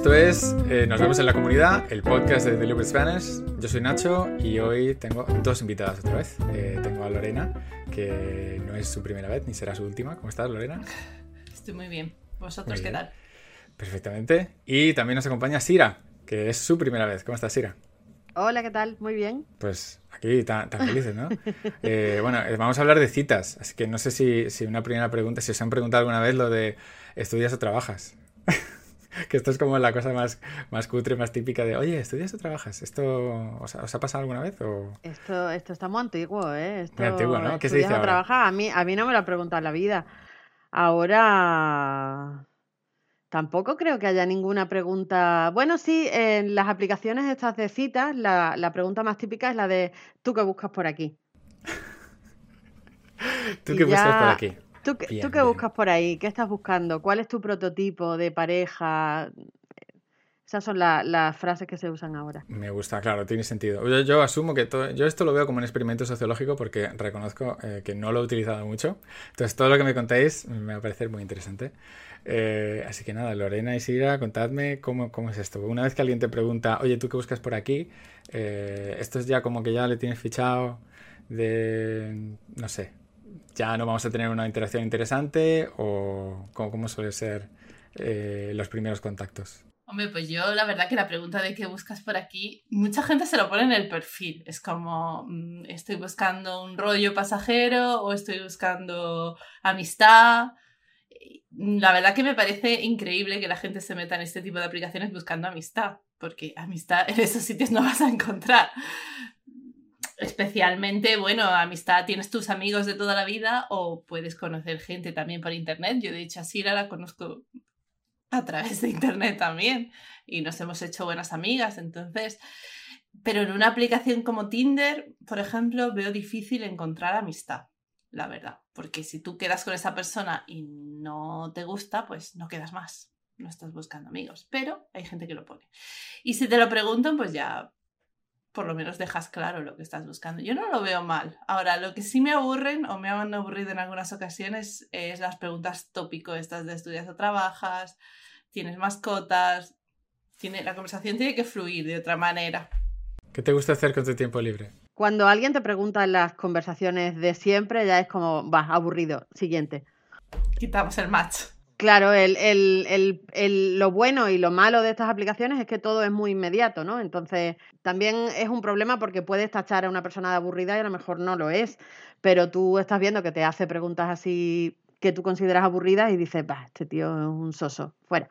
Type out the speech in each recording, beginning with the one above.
Esto es eh, Nos vemos en la comunidad, el podcast de Delivery Spanish. Yo soy Nacho y hoy tengo dos invitadas otra vez. Eh, tengo a Lorena, que no es su primera vez ni será su última. ¿Cómo estás, Lorena? Estoy muy bien. ¿Vosotros qué tal? Perfectamente. Y también nos acompaña Sira, que es su primera vez. ¿Cómo estás, Sira? Hola, ¿qué tal? Muy bien. Pues aquí tan, felices, ¿no? Eh, bueno, vamos a hablar de citas, así que no sé si, si, una primera pregunta, si os han preguntado alguna vez lo de ¿estudias o trabajas? que esto es como la cosa más, más cutre, más típica de, oye, ¿estudias o trabajas? ¿Esto os, ha pasado alguna vez? O... Esto, esto está muy antiguo, ¿eh? muy antiguo, ¿no? ¿Qué se dice o trabajas? A mí, a mí no me lo ha preguntado la vida. Ahora... Tampoco creo que haya ninguna pregunta. Bueno, sí, en las aplicaciones estas de citas, la, la pregunta más típica es la de ¿tú qué buscas por aquí? ¿Tú qué buscas por aquí? ¿Tú, qué buscas por ahí? ¿Qué estás buscando? ¿Cuál es tu prototipo de pareja? Esas son las frases que se usan ahora. Me gusta, claro, tiene sentido. Yo, asumo que todo, yo esto lo veo como un experimento sociológico porque reconozco eh, que no lo he utilizado mucho. Entonces, todo lo que me contáis me va a parecer muy interesante. Eh, así que nada, Lorena y Sira, contadme cómo, cómo, es esto. Una vez que alguien te pregunta, oye, ¿tú qué buscas por aquí? Eh, esto es ya como que ya le tienes fichado de, no sé, ya no vamos a tener una interacción interesante o cómo, suele ser eh, los primeros contactos? Hombre, pues yo la verdad que la pregunta de qué buscas por aquí, mucha gente se lo pone en el perfil. Es como, mm, estoy buscando un rollo pasajero o estoy buscando amistad. La verdad que me parece increíble que la gente se meta en este tipo de aplicaciones buscando amistad, porque amistad en esos sitios no vas a encontrar especialmente, bueno, amistad, tienes tus amigos de toda la vida o puedes conocer gente también por internet. Yo de hecho a Sira la conozco a través de internet también y nos hemos hecho buenas amigas, entonces, pero en una aplicación como Tinder, por ejemplo, veo difícil encontrar amistad, la verdad, porque si tú quedas con esa persona y no te gusta, pues no quedas más. No estás buscando amigos, pero hay gente que lo pone. Y si te lo preguntan, pues ya por lo menos dejas claro lo que estás buscando. Yo no lo veo mal. Ahora, lo que sí me aburren o me han aburrido en algunas ocasiones es las preguntas tópico, estas de estudias o trabajas, tienes mascotas, tiene, la conversación tiene que fluir de otra manera. ¿Qué te gusta hacer con tu tiempo libre? Cuando alguien te pregunta en las conversaciones de siempre, ya es como, va, aburrido. Siguiente. Quitamos el match. Claro, el, el, el, lo bueno y lo malo de estas aplicaciones es que todo es muy inmediato, ¿no? Entonces, también es un problema porque puedes tachar a una persona de aburrida y a lo mejor no lo es, pero tú estás viendo que te hace preguntas así que tú consideras aburridas y dices, bah, este tío es un soso, fuera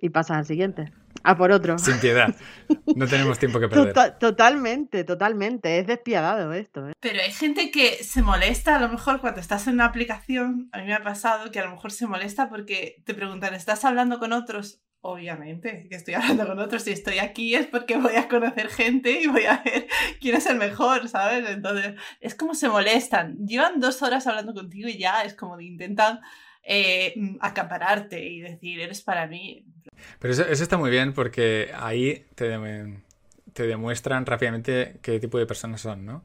y pasas al siguiente. A por otro. Sin piedad. No tenemos tiempo que perder. totalmente, totalmente. Es despiadado esto. ¿eh? Pero hay gente que se molesta a lo mejor cuando estás en una aplicación. A mí me ha pasado que a lo mejor se molesta porque te preguntan, ¿estás hablando con otros? Obviamente que estoy hablando con otros. Si estoy aquí es porque voy a conocer gente y voy a ver quién es el mejor, ¿sabes? Entonces, es como se molestan. Llevan dos horas hablando contigo y ya es como de intentan eh, acapararte y decir, eres para mí. Pero eso, está muy bien porque ahí te, te demuestran rápidamente qué tipo de personas son, ¿no?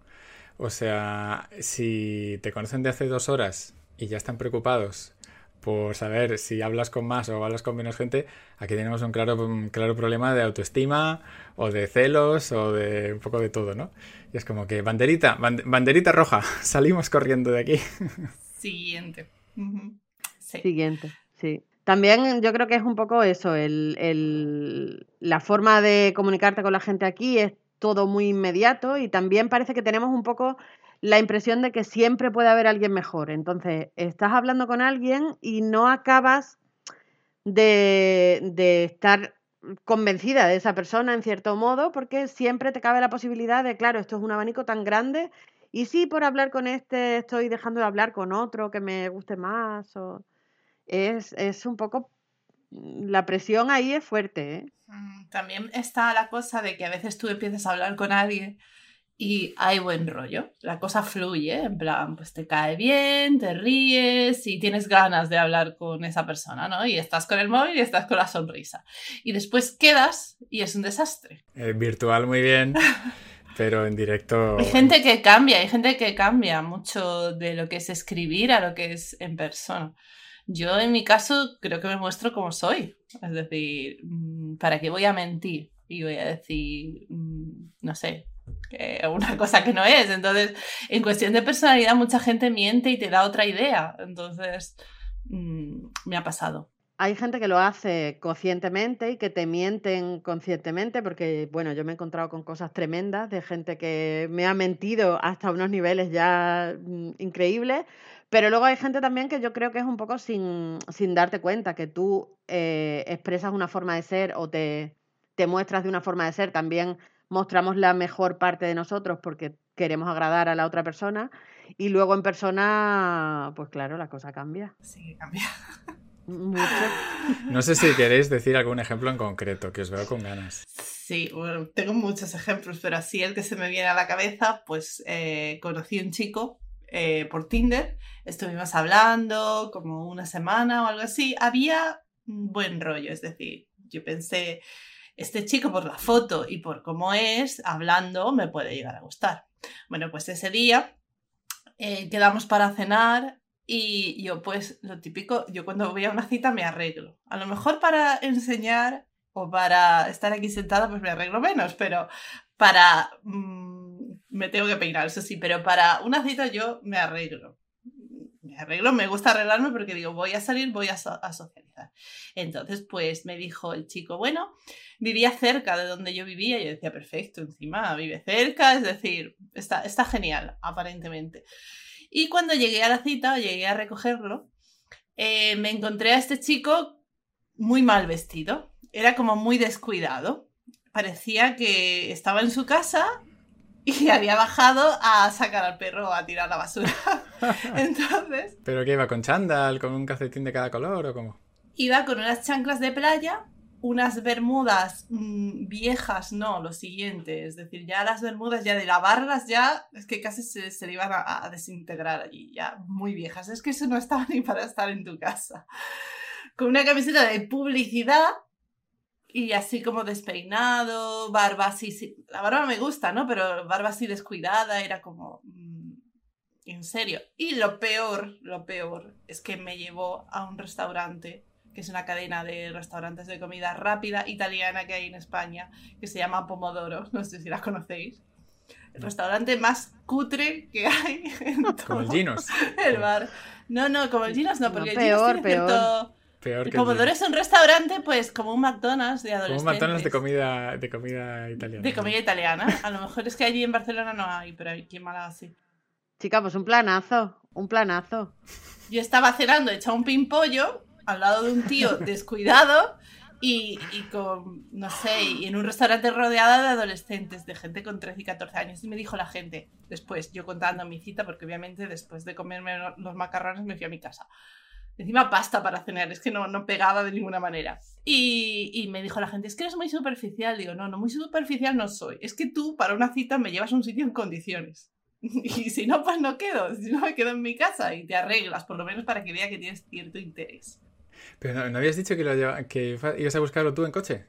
O sea, si te conocen de hace dos horas y ya están preocupados por saber si hablas con más o hablas con menos gente, aquí tenemos un claro, claro problema de autoestima o de celos o de un poco de todo, ¿no? Y es como que banderita, banderita roja, salimos corriendo de aquí. Siguiente. Siguiente, sí. También yo creo que es un poco eso, el, la forma de comunicarte con la gente aquí es todo muy inmediato y también parece que tenemos un poco la impresión de que siempre puede haber alguien mejor. Entonces, estás hablando con alguien y no acabas de, de estar convencida de esa persona en cierto modo, porque siempre te cabe la posibilidad de, claro, esto es un abanico tan grande, y si por hablar con este estoy dejando de hablar con otro que me guste más, o es, es un poco, mm, la presión ahí es fuerte. ¿eh? Mm, también está la cosa de que a veces tú empiezas a hablar con alguien y hay buen rollo, la cosa fluye, en plan, pues te cae bien, te ríes y tienes ganas de hablar con esa persona, ¿no? Y estás con el móvil y estás con la sonrisa. Y después quedas y es un desastre. Eh, virtual muy bien. pero en directo... Hay gente que cambia, hay gente que cambia mucho de lo que es escribir a lo que es en persona. Yo en mi caso creo que me muestro como soy. Es decir, mm, ¿para qué voy a mentir? Y voy a decir, mm, no sé, una cosa que no es. Entonces, en cuestión de personalidad, mucha gente miente y te da otra idea. Entonces, mm, me ha pasado. Hay gente que lo hace conscientemente y que te mienten conscientemente, porque, bueno, yo me he encontrado con cosas tremendas de gente que me ha mentido hasta unos niveles ya increíbles, pero luego hay gente también que yo creo que es un poco sin, sin darte cuenta, que tú eh, expresas una forma de ser o te, te muestras de una forma de ser. También mostramos la mejor parte de nosotros porque queremos agradar a la otra persona. Y luego en persona, pues claro, la cosa cambia. Sí, cambia. Mucho. No sé si queréis decir algún ejemplo en concreto, que os veo con ganas. Sí, bueno, tengo muchos ejemplos, pero así el que se me viene a la cabeza, pues eh, conocí un chico eh, por Tinder, estuvimos hablando como una semana o algo así, había buen rollo, es decir, yo pensé, este chico por la foto y por cómo es, hablando, me puede llegar a gustar. Bueno, pues ese día eh, quedamos para cenar y yo pues lo típico, yo cuando voy a una cita me arreglo. A lo mejor para enseñar o para estar aquí sentada pues me arreglo menos, pero para... Mm, me tengo que peinar, eso sí, pero para una cita yo me arreglo. Me arreglo, me gusta arreglarme porque digo, voy a salir, voy a, socializar. Entonces, pues me dijo el chico, bueno, vivía cerca de donde yo vivía. Yo decía, perfecto, encima vive cerca, es decir, está, está genial, aparentemente. Y cuando llegué a la cita, llegué a recogerlo, eh, me encontré a este chico muy mal vestido. Era como muy descuidado. Parecía que estaba en su casa y había bajado a sacar al perro a tirar la basura. Entonces. ¿Pero qué iba con chándal, con un calcetín de cada color o cómo? Iba con unas chanclas de playa, unas bermudas mm, viejas, no, lo siguiente. Es decir, ya las bermudas, ya de lavarlas, ya es que casi se, se le iban a, a desintegrar allí, ya muy viejas. Es que eso no estaba ni para estar en tu casa. Con una camiseta de publicidad y así como despeinado, barba así, la barba me gusta, ¿no? Pero barba así descuidada, era como, mm, en serio. Y lo peor, lo peor, es que me llevó a un restaurante, que es una cadena de restaurantes de comida rápida italiana que hay en España, que se llama Pomodoro, no sé si la conocéis. El restaurante más cutre que hay en todo como el Ginos. el bar. No, no, como el Ginos no, porque el Ginos tiene peor. cierto Peor que Pomodoro es un restaurante, pues como un McDonald's de Como adolescentes. un McDonald's de comida, de comida italiana. De comida italiana. A lo mejor es que allí en Barcelona no hay, pero aquí en Málaga sí. Chica, pues un planazo, un planazo. Yo estaba cenando hecha un pimpollo al lado de un tío descuidado y, y con, no sé, y en un restaurante rodeado de adolescentes, de gente con 13 y 14 años. Y me dijo la gente, después, yo contando mi cita, porque obviamente después de comerme los macarrones me fui a mi casa. Encima pasta para cenar, es que no, no pegaba de ninguna manera. Y, y, me dijo la gente, es que eres muy superficial. Digo, no, no, muy superficial no soy. Es que tú para una cita me llevas a un sitio en condiciones. Y si no, pues no quedo. Si no, me quedo en mi casa y te arreglas, por lo menos para que vea que tienes cierto interés. Pero no, ¿no habías dicho que, lo lleva, que ibas a buscarlo tú en coche?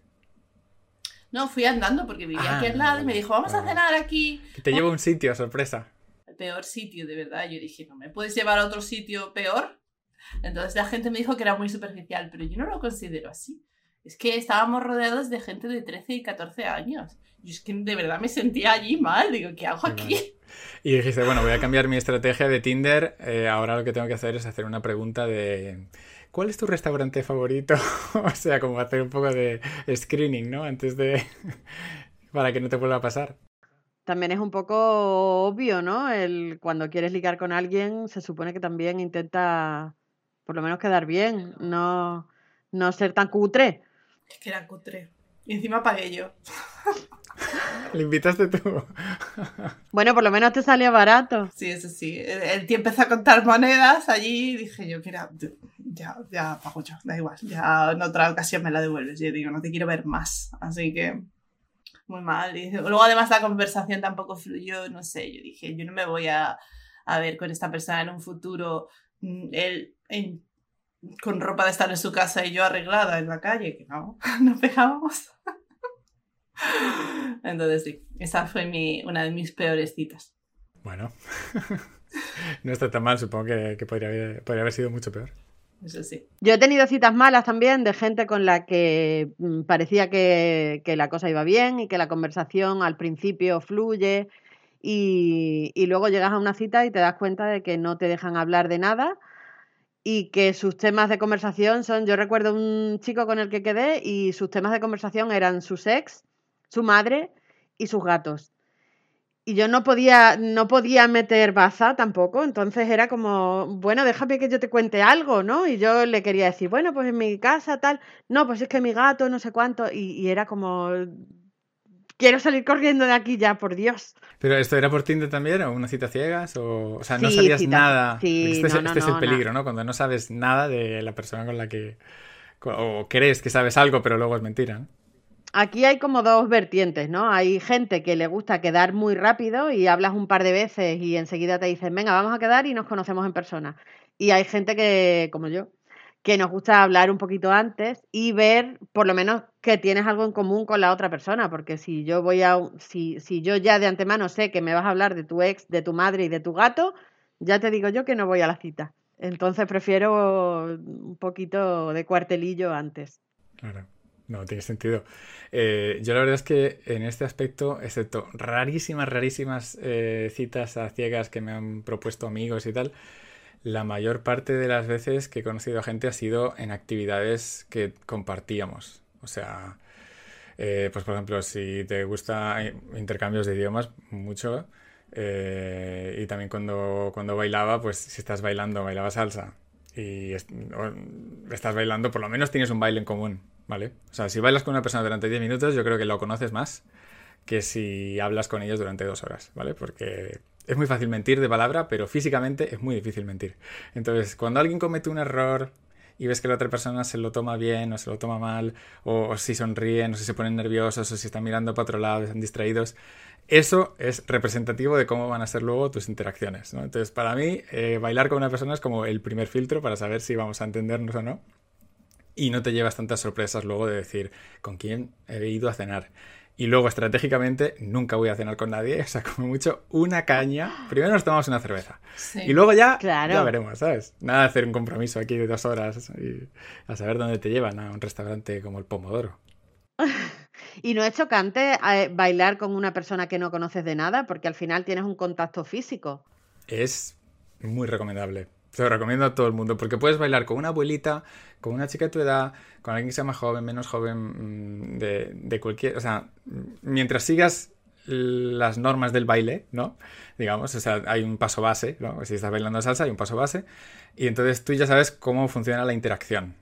No, fui andando porque vivía Ah, aquí al lado y me dijo, vamos a cenar aquí. Que te llevo a un sitio, sorpresa. El peor sitio, de verdad. Yo dije, ¿no me puedes llevar a otro sitio peor? Entonces la gente me dijo que era muy superficial, pero yo no lo considero así. Es que estábamos rodeados de gente de 13 y 14 años. Y es que de verdad me sentía allí mal. Digo, ¿qué hago aquí? Y dijiste, bueno, voy a cambiar mi estrategia de Tinder. eh, ahora lo que tengo que hacer es hacer una pregunta de ¿cuál es tu restaurante favorito? o sea, como hacer un poco de screening, ¿no? Antes de... para que no te vuelva a pasar. También es un poco obvio, ¿no? El, cuando quieres ligar con alguien, se supone que también intenta por lo menos quedar bien, no, no ser tan cutre. Es que era cutre. Y encima pagué yo. ¿Le invitaste tú? Bueno, por lo menos te salió barato. Sí, eso sí. El, el tío empezó a contar monedas allí y dije yo, mira, ya, ya pago yo, da igual. Ya en otra ocasión me la devuelves. Yo digo, no te quiero ver más. Así que muy mal. Y luego además la conversación tampoco fluyó, no sé. Yo dije, yo no me voy a, a ver con esta persona en un futuro. mm, Él en- con ropa de estar en su casa y yo arreglada en la calle, que no, no pegábamos. Entonces sí, esa fue mi, una de mis peores citas. Bueno, no está tan mal, supongo que, podría, haber, sido mucho peor. Eso sí. Yo he tenido citas malas también de gente con la que mm, parecía que, la cosa iba bien y que la conversación al principio fluye y, y, luego llegas a una cita y te das cuenta de que no te dejan hablar de nada y que sus temas de conversación son, yo recuerdo un chico con el que quedé y sus temas de conversación eran su ex, su madre y sus gatos. Y yo no podía, no podía meter baza tampoco, entonces era como, bueno, déjame que yo te cuente algo, ¿no? Y yo le quería decir, bueno, pues en mi casa tal, no, pues es que mi gato, no sé cuánto, y era como, quiero salir corriendo de aquí ya, por Dios. ¿Pero esto era por Tinder también o una cita ciegas? O, o sea, no sabías nada. Sí, este, es, este es el peligro, ¿no? Cuando no sabes nada de la persona con la que... O crees que sabes algo, pero luego es mentira. Aquí hay como dos vertientes, ¿no? Hay gente que le gusta quedar muy rápido y hablas un par de veces y enseguida te dicen, venga, vamos a quedar y nos conocemos en persona. Y hay gente que, como yo, que nos gusta hablar un poquito antes y ver por lo menos que tienes algo en común con la otra persona, porque si yo voy a si, si yo ya de antemano sé que me vas a hablar de tu ex, de tu madre y de tu gato, ya te digo yo que no voy a la cita. Entonces prefiero un poquito de cuartelillo antes. Claro. No, tiene sentido. Eh, yo la verdad es que en este aspecto, excepto rarísimas, rarísimas eh, citas a ciegas que me han propuesto amigos y tal, la mayor parte de las veces que he conocido a gente ha sido en actividades que compartíamos. O sea, eh, pues por ejemplo, si te gusta intercambios de idiomas, mucho. Eh, y también cuando, cuando bailaba, pues si estás bailando, bailaba salsa y estás bailando, por lo menos tienes un baile en común, ¿vale? O sea, si bailas con una persona durante 10 minutos, yo creo que lo conoces más que si hablas con ellos durante dos horas, ¿vale? Porque es muy fácil mentir de palabra, pero físicamente es muy difícil mentir. Entonces, cuando alguien comete un error y ves que la otra persona se lo toma bien o se lo toma mal, o, si sonríen, o si se ponen nerviosos, o si están mirando para otro lado, están distraídos, eso es representativo de cómo van a ser luego tus interacciones. Entonces, para mí, eh, bailar con una persona es como el primer filtro para saber si vamos a entendernos o no. Y no te llevas tantas sorpresas luego de decir con quién he ido a cenar. Y luego, estratégicamente, nunca voy a cenar con nadie. O sea, como mucho, una caña. Primero nos tomamos una cerveza. Y luego ya, ya veremos, ¿sabes? Nada de hacer un compromiso aquí de dos horas y a saber dónde te llevan a un restaurante como el Pomodoro. ¿Y no es chocante eh, bailar con una persona que no conoces de nada? Porque al final tienes un contacto físico. Es muy recomendable. Se lo recomiendo a todo el mundo porque puedes bailar con una abuelita, con una chica de tu edad, con alguien que sea más joven, menos joven, mm, de, de cualquier... O sea, mientras sigas las normas del baile, ¿no? Digamos, o sea, hay un paso base, ¿no? Si estás bailando salsa hay un paso base y entonces tú ya sabes cómo funciona la interacción.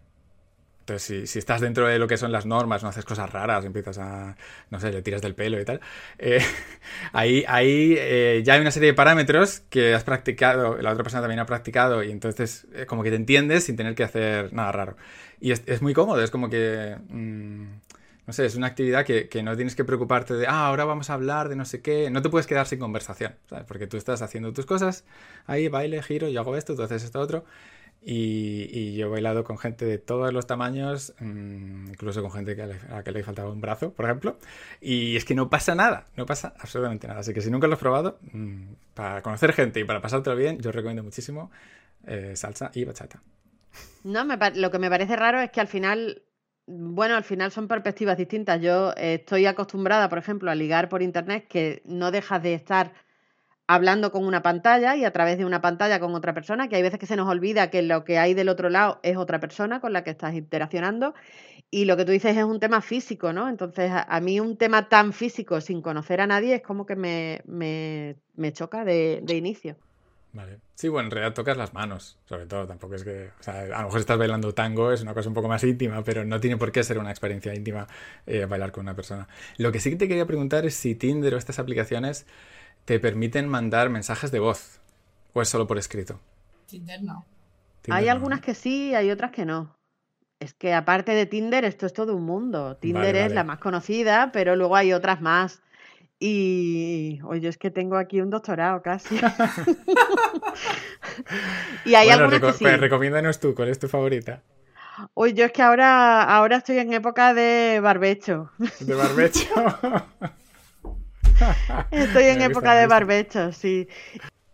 Entonces, si, estás dentro de lo que son las normas, no haces cosas raras, empiezas a, no sé, le tiras del pelo y tal, eh, ahí, ahí eh, ya hay una serie de parámetros que has practicado, la otra persona también ha practicado y entonces eh, como que te entiendes sin tener que hacer nada raro. Y es, muy cómodo, es como que... Mm, no sé, es una actividad que, que, no tienes que preocuparte de, ah, ahora vamos a hablar de no sé qué. No te puedes quedar sin conversación, ¿sabes? Porque tú estás haciendo tus cosas, ahí baile, giro, yo hago esto, tú haces esto otro. Y, yo he bailado con gente de todos los tamaños, mm, incluso con gente a la que le faltaba un brazo, por ejemplo. Y es que no pasa nada, no pasa absolutamente nada. Así que si nunca lo has probado, mm, para conocer gente y para pasártelo bien, yo recomiendo muchísimo eh, salsa y bachata. No, lo que me parece raro es que al final, bueno, al final son perspectivas distintas. Yo estoy acostumbrada, por ejemplo, a ligar por internet, que no dejas de estar hablando con una pantalla y a través de una pantalla con otra persona, que hay veces que se nos olvida que lo que hay del otro lado es otra persona con la que estás interaccionando y lo que tú dices es un tema físico, ¿no? Entonces a, mí un tema tan físico sin conocer a nadie es como que me, me, choca de, de, inicio. Vale. Sí, bueno, en realidad tocas las manos, sobre todo, tampoco es que, o sea, a lo mejor estás bailando tango, es una cosa un poco más íntima, pero no tiene por qué ser una experiencia íntima eh, bailar con una persona. Lo que sí que te quería preguntar es si Tinder o estas aplicaciones te permiten mandar mensajes de voz o es solo por escrito. Tinder no. hay algunas que sí, hay otras que no. Es que aparte de Tinder, esto es todo un mundo. Tinder es la más conocida, pero luego hay otras más. Y oye, es que tengo aquí un doctorado casi. y hay algunas que sí. Pues recomiéndanos tú, ¿cuál es tu favorita? Uy, yo es que ahora, ahora estoy en época de barbecho. De barbecho. estoy en época de barbecho, sí.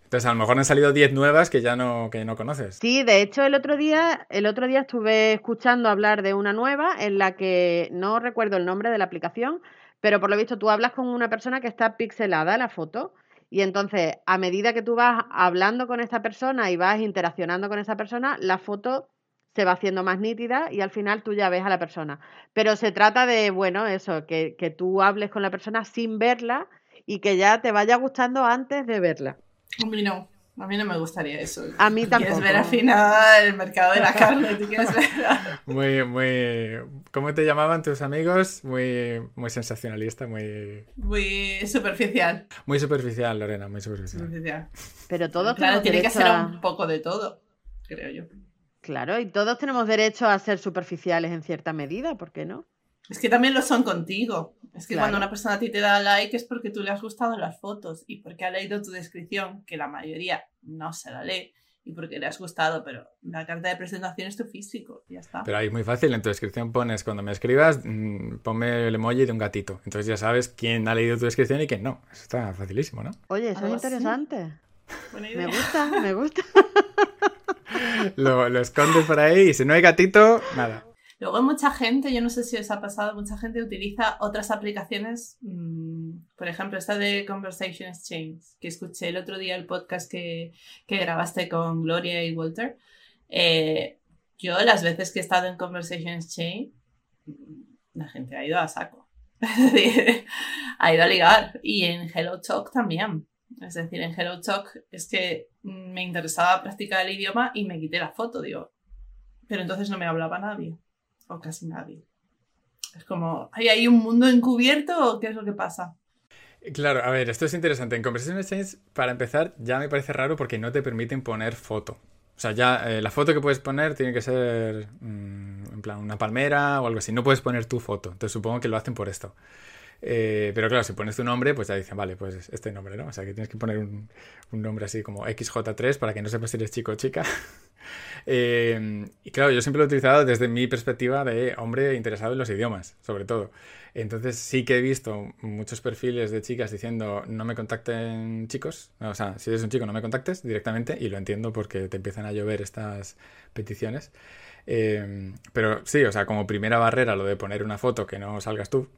Entonces, a lo mejor han salido 10 nuevas que ya no, que no conoces. Sí, de hecho, el otro día, el otro día estuve escuchando hablar de una nueva en la que no recuerdo el nombre de la aplicación, pero por lo visto tú hablas con una persona que está pixelada la foto. Y entonces, a medida que tú vas hablando con esta persona y vas interaccionando con esa persona, la foto se va haciendo más nítida y al final tú ya ves a la persona. Pero se trata de, bueno, eso, que, que tú hables con la persona sin verla y que ya te vaya gustando antes de verla. A mí no. A mí no me gustaría eso. A mí tampoco. Quieres ver al final el mercado de la carne, tú quieres ver. Muy, muy. ¿Cómo te llamaban tus amigos? Muy, muy sensacionalista, muy. Muy superficial. Muy superficial, Lorena, muy superficial. superficial. Pero todos Claro, tenemos tiene que ser a- un poco de todo, creo yo. Claro, y todos tenemos derecho a ser superficiales en cierta medida, ¿por qué no? Es que también lo son contigo. Es que Claro. cuando una persona a ti te da like es porque tú le has gustado las fotos y porque ha leído tu descripción, que la mayoría no se la lee, y porque le has gustado, pero la carta de presentación es tu físico, y ya está. Pero ahí muy fácil, en tu descripción pones, cuando me escribas, mm, ponme el emoji de un gatito. Entonces ya sabes quién ha leído tu descripción y quién no. Eso está facilísimo, ¿no? Oye, eso es interesante. Buena Me gusta, me gusta. Lo, lo escondes por ahí y si no hay gatito, nada. Luego mucha gente, yo no sé si os ha pasado, mucha gente utiliza otras aplicaciones, mm, por ejemplo, esta de Conversation Exchange, que escuché el otro día el podcast que, que grabaste con Gloria y Walter. Eh, yo las veces que he estado en Conversation Exchange, la gente ha ido a saco. Ha ido a ligar. Y en Hello Talk también. Es decir, en Hello Talk es que mm, me interesaba practicar el idioma y me quité la foto, digo. Pero entonces no me hablaba nadie o casi nadie. Es como, ¿hay ahí un mundo encubierto o qué es lo que pasa? Claro, a ver, esto es interesante. En Conversation Exchange, para empezar, ya me parece raro porque no te permiten poner foto. O sea, ya eh, la foto que puedes poner tiene que ser mm, en plan una palmera o algo así. No puedes poner tu foto. Entonces supongo que lo hacen por esto. Eh, pero claro, si pones tu nombre, pues ya dicen, vale, pues este nombre, ¿no? O sea, que tienes que poner un, un nombre así como XJ3 para que no sepas si eres chico o chica. Eh, y claro, yo siempre lo he utilizado desde mi perspectiva de hombre interesado en los idiomas, sobre todo. Entonces sí que he visto muchos perfiles de chicas diciendo no me contacten chicos, o sea, si eres un chico no me contactes directamente y lo entiendo porque te empiezan a llover estas peticiones. Eh, pero sí, o sea, como primera barrera lo de poner una foto que no salgas tú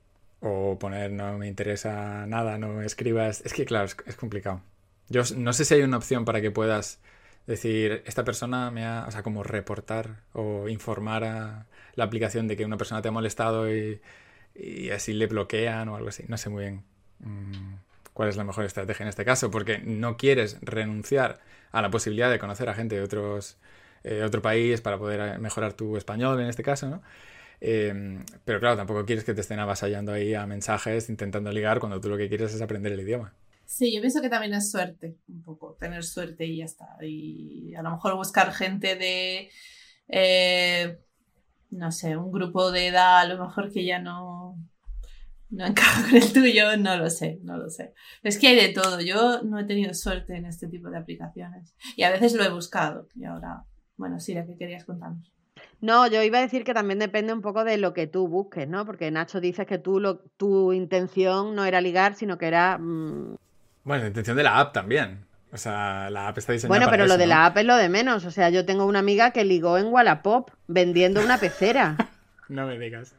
o poner no me interesa nada, no me escribas, es que claro, es, es complicado. Yo no sé si hay una opción para que puedas decir, esta persona me ha, o sea, como reportar o informar a la aplicación de que una persona te ha molestado y, y así le bloquean o algo así. No sé muy bien mm, cuál es la mejor estrategia en este caso, porque no quieres renunciar a la posibilidad de conocer a gente de otros, eh, otro país para poder eh, mejorar tu español en este caso, ¿no? Eh, pero claro, tampoco quieres que te estén avasallando ahí a mensajes intentando ligar cuando tú lo que quieres es aprender el idioma. Sí, yo pienso que también es suerte, un poco, tener suerte y ya está. Y a lo mejor buscar gente de, eh, no sé, un grupo de edad, a lo mejor que ya no, no encaja con el tuyo, no lo sé, no lo sé. Es que hay de todo, yo no he tenido suerte en este tipo de aplicaciones. Y a veces lo he buscado. Y ahora, bueno, Sira, ¿qué querías contarnos? No, yo iba a decir que también depende un poco de lo que tú busques, ¿no? Porque Nacho dices que tú lo, tu intención no era ligar, sino que era... mm, Bueno, la intención de la app también. O sea, la app está diseñada Bueno, para pero lo eso, de ¿no? la app es lo de menos. O sea, yo tengo una amiga que ligó en Wallapop vendiendo una pecera. No me digas.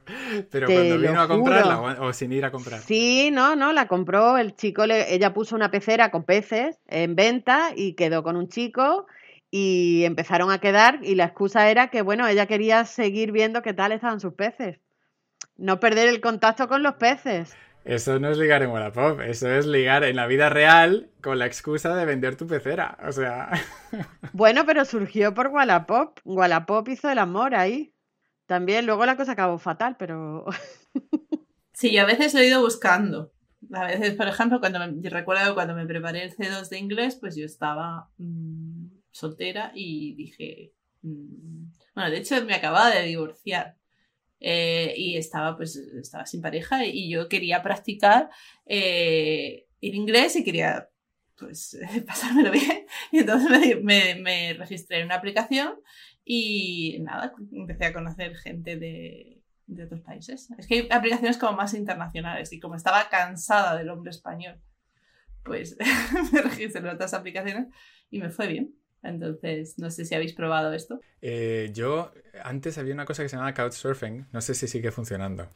Pero Te cuando vino a comprarla juro. o sin ir a comprar. Sí, no, no, la compró. El chico, le, ella puso una pecera con peces en venta y quedó con un chico y empezaron a quedar y la excusa era que, bueno, ella quería seguir viendo qué tal estaban sus peces. No perder el contacto con los peces. Eso no es ligar en Wallapop, eso es ligar en la vida real con la excusa de vender tu pecera. O sea, Bueno, pero surgió por Wallapop. Wallapop hizo el amor ahí. También, luego la cosa acabó fatal, pero... Sí, yo a veces lo he ido buscando. A veces, por ejemplo, cuando me, recuerdo cuando me preparé el C2 de inglés, pues yo estaba mm, soltera y dije, mm, bueno, de hecho me acababa de divorciar eh, y estaba pues estaba sin pareja y yo quería practicar eh, el inglés y quería pues pasármelo bien y entonces me, me- registré en una aplicación Y nada, empecé a conocer gente de, de otros países. Es que hay aplicaciones como más internacionales y como estaba cansada del hombre español, pues me registré en otras aplicaciones y me fue bien. Entonces, no sé si habéis probado esto. Eh, yo, antes había una cosa que se llamaba Couchsurfing, no sé si sigue funcionando.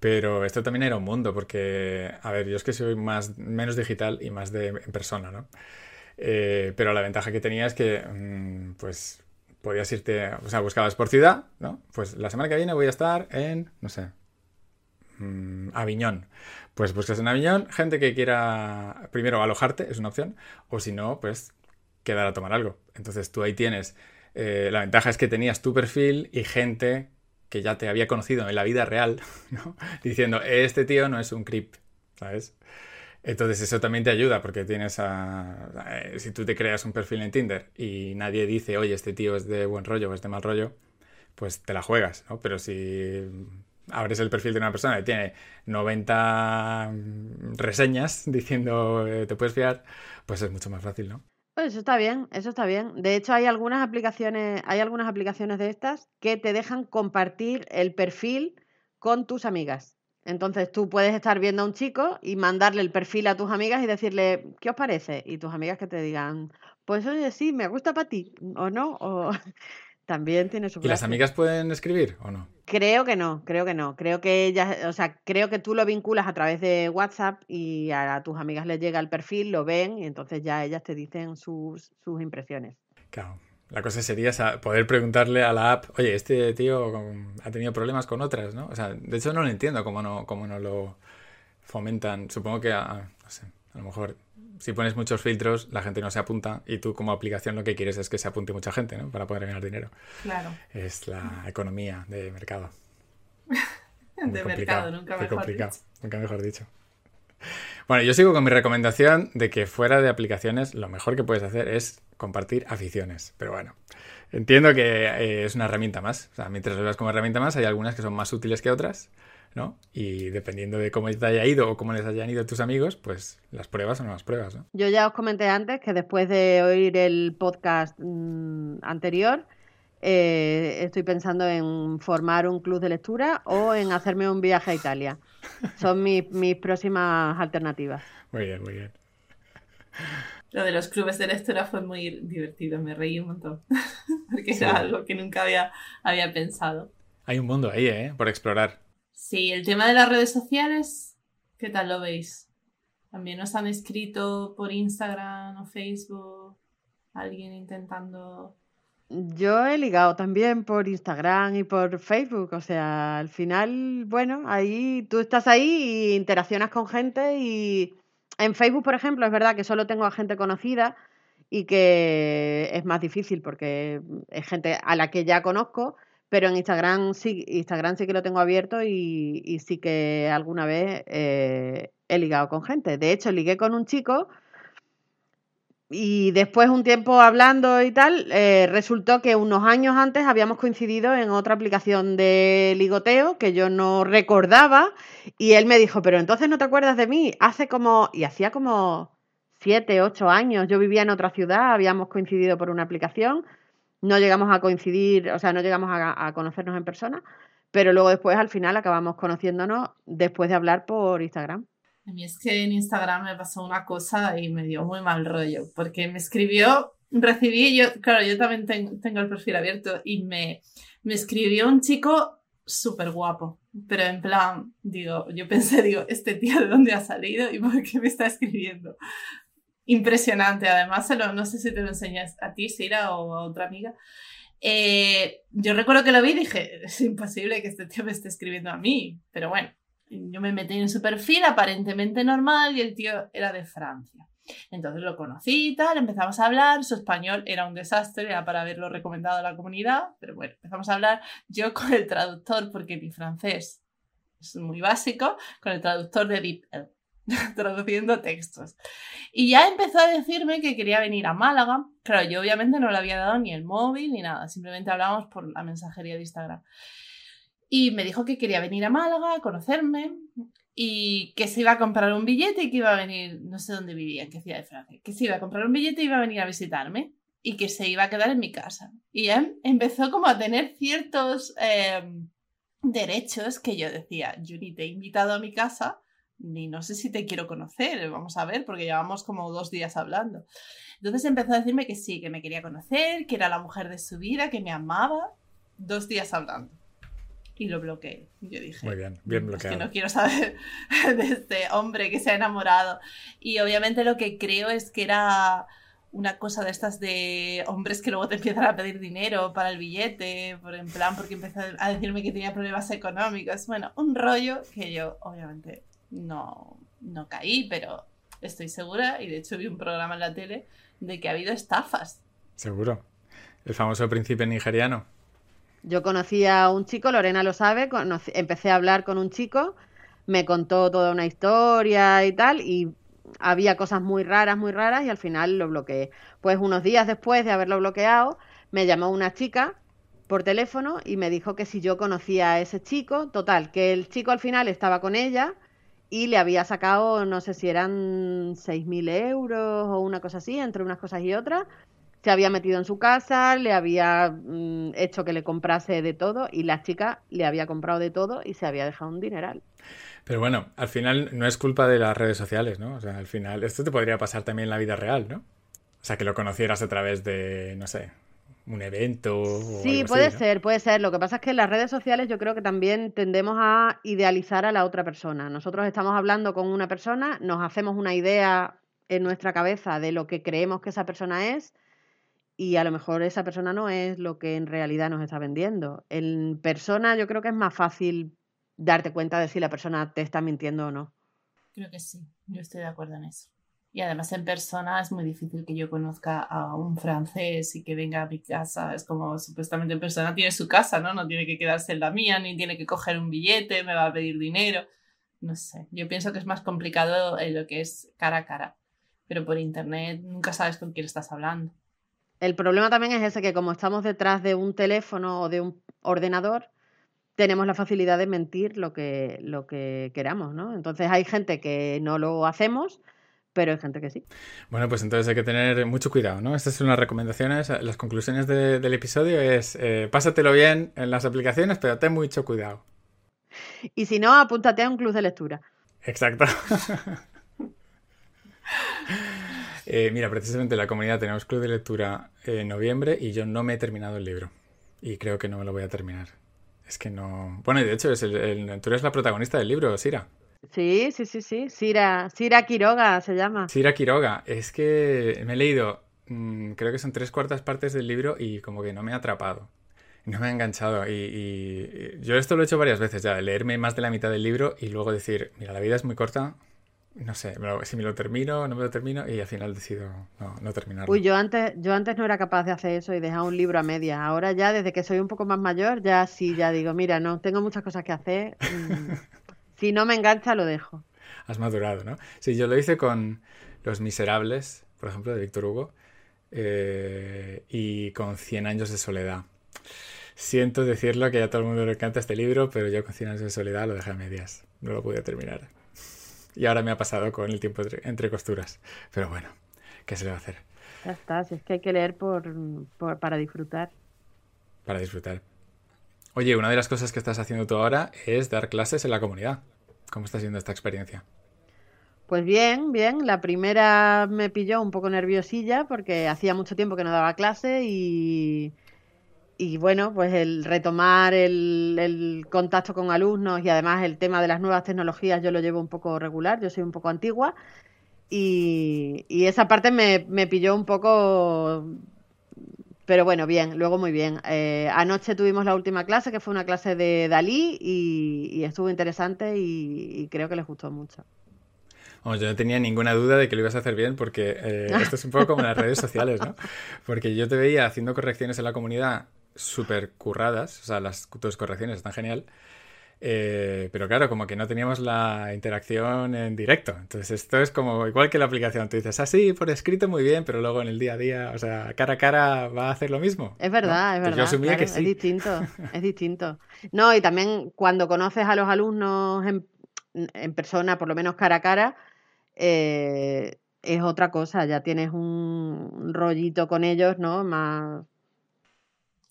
Pero esto también era un mundo, porque, a ver, yo es que soy más, menos digital y más de en persona, ¿no? Eh, pero la ventaja que tenía es que, mm, pues, podías irte, o sea, buscabas por ciudad, ¿no? Pues la semana que viene voy a estar en, no sé, mmm, Aviñón. Pues buscas en Aviñón gente que quiera primero alojarte, es una opción, o si no, pues quedar a tomar algo. Entonces tú ahí tienes, eh, la ventaja es que tenías tu perfil y gente que ya te había conocido en la vida real, ¿no? Diciendo, este tío no es un creep, ¿sabes? Entonces eso también te ayuda porque tienes a... Eh, si tú te creas un perfil en Tinder y nadie dice, oye, este tío es de buen rollo o es de mal rollo, pues te la juegas, ¿no? Pero si abres el perfil de una persona que tiene 90 reseñas diciendo eh, te puedes fiar, pues es mucho más fácil, ¿no? Pues eso está bien, eso está bien. De hecho, hay algunas aplicaciones, hay algunas aplicaciones de estas que te dejan compartir el perfil con tus amigas. Entonces tú puedes estar viendo a un chico y mandarle el perfil a tus amigas y decirle, ¿qué os parece? Y tus amigas que te digan, pues oye, sí, me gusta para ti, o no, o también tiene su... ¿Y las amigas pueden escribir o no? Creo que no, creo que no. Creo que ellas, o sea, creo que tú lo vinculas a través de WhatsApp y a tus amigas les llega el perfil, lo ven y entonces ya ellas te dicen sus, sus impresiones. Claro. La cosa sería poder preguntarle a la app, oye, este tío ha tenido problemas con otras, ¿no? O sea, de hecho no lo entiendo cómo no, cómo no lo fomentan. Supongo que, a, no sé, a lo mejor si pones muchos filtros, la gente no se apunta y tú como aplicación lo que quieres es que se apunte mucha gente, ¿no? Para poder ganar dinero. Claro. Es la economía de mercado. de mercado, nunca mejor complicado, Nunca mejor dicho. Bueno, yo sigo con mi recomendación de que fuera de aplicaciones lo mejor que puedes hacer es compartir aficiones. Pero bueno, entiendo que eh, es una herramienta más. O sea, mientras lo veas como herramienta más, hay algunas que son más útiles que otras, ¿no? Y dependiendo de cómo te haya ido o cómo les hayan ido tus amigos, pues las pruebas o no las pruebas, ¿no? Yo ya os comenté antes que después de oír el podcast mm, anterior, eh, estoy pensando en formar un club de lectura o en hacerme un viaje a Italia. Son mis, mis próximas alternativas. Muy bien, muy bien. Lo de los clubes de lectura fue muy divertido, me reí un montón, porque era algo que nunca había, había pensado. Hay un mundo ahí, ¿eh? Por explorar. Sí, el tema de las redes sociales, ¿qué tal lo veis? También nos han escrito por Instagram o Facebook, alguien intentando... Yo he ligado también por Instagram y por Facebook, o sea, al final, bueno, ahí tú estás ahí y interaccionas con gente y en Facebook, por ejemplo, es verdad que solo tengo a gente conocida y que es más difícil porque es gente a la que ya conozco, pero en Instagram sí, Instagram sí que lo tengo abierto y, sí que alguna vez eh, he ligado con gente. De hecho, ligué con un chico y después un tiempo hablando y tal, eh, resultó que unos años antes habíamos coincidido en otra aplicación de ligoteo que yo no recordaba y él me dijo, pero entonces no te acuerdas de mí, hace como, y hacía como siete, ocho años, yo vivía en otra ciudad, habíamos coincidido por una aplicación, no llegamos a coincidir, o sea, no llegamos a, conocernos en persona, pero luego después al final acabamos conociéndonos después de hablar por Instagram. A mí es que en Instagram me pasó una cosa y me dio muy mal rollo, porque me escribió, recibí, yo, claro, yo también tengo, el perfil abierto y me, me escribió un chico súper guapo, pero en plan, digo, yo pensé, digo, este tío de dónde ha salido y por qué me está escribiendo. Impresionante, además, no sé si te lo enseñas a ti, Sira, o a otra amiga. Eh, yo recuerdo que lo vi y dije, es imposible que este tío me esté escribiendo a mí, pero bueno, yo me metí en su perfil aparentemente normal y el tío era de Francia. Entonces lo conocí y tal, empezamos a hablar, su español era un desastre, era para haberlo recomendado a la comunidad, pero bueno, empezamos a hablar yo con el traductor, porque mi francés es muy básico, con el traductor de DeepL, traduciendo textos. Y ya empezó a decirme que quería venir a Málaga, claro, yo obviamente no le había dado ni el móvil ni nada, simplemente hablábamos por la mensajería de Instagram. Y me dijo que quería venir a Málaga a conocerme y que se iba a comprar un billete y que iba a venir, no sé dónde vivía, en qué ciudad de Francia, que se iba a comprar un billete y iba a venir a visitarme. y que se iba a quedar en mi casa. Y él empezó como a tener ciertos em, derechos que yo decía, yo te he invitado a mi casa, ni no sé si te quiero conocer, vamos a ver, porque llevamos como dos días hablando. Entonces empezó a decirme que sí, que me quería conocer, que era la mujer de su vida, que me amaba, dos días hablando. Y lo bloqueé. Yo dije, muy bien, bien bloqueado. que no quiero saber de este hombre que se ha enamorado. Y obviamente lo que creo es que era una cosa de estas de hombres que luego te empiezan a pedir dinero para el billete, por en plan, porque empezó a decirme que tenía problemas económicos. Bueno, un rollo que yo obviamente no, no caí, pero estoy segura, y de hecho vi un programa en la tele, de que ha habido estafas. Seguro. El famoso príncipe nigeriano. Yo conocí a un chico, Lorena lo sabe, empecé a hablar con un chico, me contó toda una historia y tal, y había cosas muy raras, muy raras, y al final lo bloqueé. Pues unos días después de haberlo bloqueado, me llamó una chica por teléfono y me dijo que si yo conocía a ese chico, total, que el chico al final estaba con ella y le había sacado, no sé si eran 6.000 euros o una cosa así, entre unas cosas y otras. Se había metido en su casa, le había mm, hecho que le comprase de todo y la chica le había comprado de todo y se había dejado un dineral. Pero bueno, al final no es culpa de las redes sociales, ¿no? O sea, al final esto te podría pasar también en la vida real, ¿no? O sea, que lo conocieras a través de, no sé, un evento. O sí, puede ser, puede ser. Lo que pasa es que en las redes sociales yo creo que también tendemos a idealizar a la otra persona. Nosotros estamos hablando con una persona, nos hacemos una idea en nuestra cabeza de lo que creemos que esa persona es y a lo mejor esa persona no es lo que en realidad nos está vendiendo. En persona yo creo que es más fácil darte cuenta de si la persona te está mintiendo o no. Creo que sí, yo estoy de acuerdo en eso. Y además en persona es muy difícil que yo conozca a un francés y que venga a mi casa. Es como supuestamente en persona tiene su casa, ¿no? No tiene que quedarse en la mía, ni tiene que coger un billete, me va a pedir dinero. No sé, yo pienso que es más complicado en lo que es cara a cara. Pero por internet nunca sabes con quién estás hablando. El problema también es ese que como estamos detrás de un teléfono o de un ordenador, tenemos la facilidad de mentir lo que, lo que queramos, ¿no? Entonces hay gente que no lo hacemos pero hay gente que sí. Bueno, pues entonces hay que tener mucho cuidado, ¿no? Estas son las recomendaciones, las conclusiones del episodio es eh, pásatelo bien en las aplicaciones, pero ten mucho cuidado. Y si no, apúntate a un club de lectura. Exacto. Eh, mira, precisamente en la comunidad tenemos club de lectura en noviembre y yo no me he terminado el libro. Y creo que no me lo voy a terminar. Es que no. Bueno, y de hecho, es el, tú eres la protagonista del libro, Sira. Sí, sí, sí, sí. Sira, Sira Quiroga se llama. Sira Quiroga. Es que me he leído, mm, creo que son tres cuartas partes del libro y como que no me ha atrapado. No me ha enganchado. Y, yo esto lo he hecho varias veces ya, leerme más de la mitad del libro y luego decir, mira, la vida es muy corta. No sé, si me lo termino, no me lo termino y al final decido no, no terminarlo. Uy, yo antes, yo antes no era capaz de hacer eso y dejar un libro a media. Ahora ya, desde que soy un poco más mayor, ya sí, ya digo, mira, no, tengo muchas cosas que hacer. Si no me engancha, lo dejo. Has madurado, ¿no? Sí, yo lo hice con Los Miserables, por ejemplo, de Víctor Hugo, eh, y con Cien años de soledad. Siento decirlo que a todo el mundo le encanta este libro, pero yo con Cien años de soledad lo dejé a medias. No lo pude terminar. Y ahora me ha pasado con el tiempo entre, costuras. Pero bueno, ¿qué se le va a hacer? Ya está, si es que hay que leer por, para disfrutar. Para disfrutar. Oye, una de las cosas que estás haciendo tú ahora es dar clases en la comunidad. ¿Cómo está siendo esta experiencia? Pues bien, bien. La primera me pilló un poco nerviosilla porque hacía mucho tiempo que no daba clase y, y bueno, pues el retomar el, contacto con alumnos y además el tema de las nuevas tecnologías yo lo llevo un poco regular, yo soy un poco antigua y, y esa parte me, me pilló un poco pero bueno, bien, luego muy bien. Eh, anoche tuvimos la última clase, que fue una clase de Dalí, y, estuvo interesante y, creo que les gustó mucho. Yo no tenía ninguna duda de que lo ibas a hacer bien, porque eh, esto es un poco como las redes sociales, ¿no? Porque yo te veía haciendo correcciones en la comunidad súper curradas, o sea, las tus correcciones están genial, eh, pero claro, como que no teníamos la interacción en directo. Entonces esto es como igual que la aplicación. Tú dices, así ah, por escrito muy bien, pero luego en el día a día, o sea, cara a cara va a hacer lo mismo. Es verdad, es verdad. yo asumía que sí. Es distinto, es distinto. No, y también cuando conoces a los alumnos en, persona, por lo menos cara a cara, eh, es otra cosa, ya tienes un rollito con ellos, ¿no? Más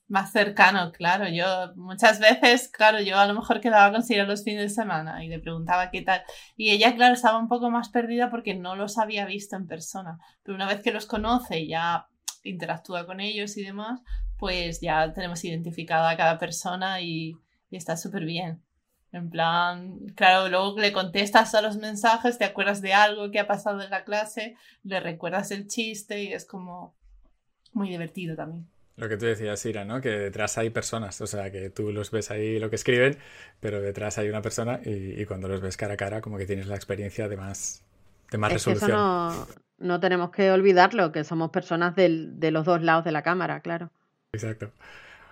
más cercano, claro. Yo muchas veces, claro, yo a lo mejor quedaba con Sira los fines de semana y le preguntaba qué tal. Y ella, claro, estaba un poco más perdida porque no los había visto en persona. Pero una vez que los conoce y ya interactúa con ellos y demás, pues ya tenemos identificada a cada persona y, y está súper bien. En plan, claro, luego le contestas a los mensajes, te acuerdas de algo que ha pasado en la clase, le recuerdas el chiste y es como muy divertido también. Lo que tú decías, Ira, ¿no? Que detrás hay personas, o sea, que tú los ves ahí lo que escriben, pero detrás hay una persona y, cuando los ves cara a cara, como que tienes la experiencia de más, de más resolución. eso no, tenemos que olvidarlo, que somos personas de los dos lados de la cámara, claro. Exacto.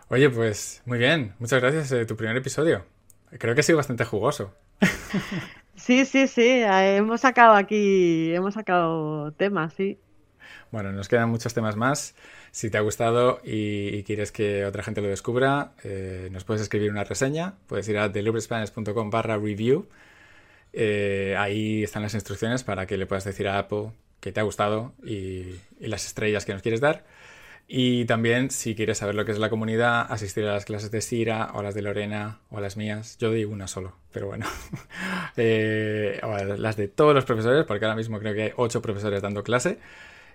Oye, pues muy bien, muchas gracias eh, tu primer episodio. Creo que ha sido bastante jugoso. Sí, sí, sí, eh, hemos sacado aquí, hemos sacado temas, sí. Bueno, nos quedan muchos temas más. Si te ha gustado y, quieres que otra gente lo descubra, eh, nos puedes escribir una reseña. Puedes ir a deliberespanish.com barra review. Eh, ahí están las instrucciones para que le puedas decir a Apple que te ha gustado y, las estrellas que nos quieres dar. Y también, si quieres saber lo que es la comunidad, asistir a las clases de Sira o a las de Lorena o a las mías. Yo doy una solo, pero bueno. Eh, o a las de todos los profesores, porque ahora mismo creo que hay ocho profesores dando clase.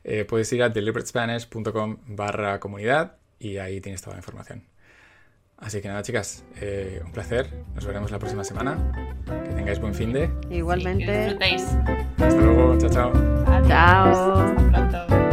Eh, puedes ir a deliberatespanish.com barra comunidad y ahí tienes toda la información. Así que nada, chicas, eh, un placer. Nos veremos la próxima semana. Que tengáis buen fin de. Igualmente. disfrutéis. Hasta luego. Chao, chao. Chao. Hasta pronto.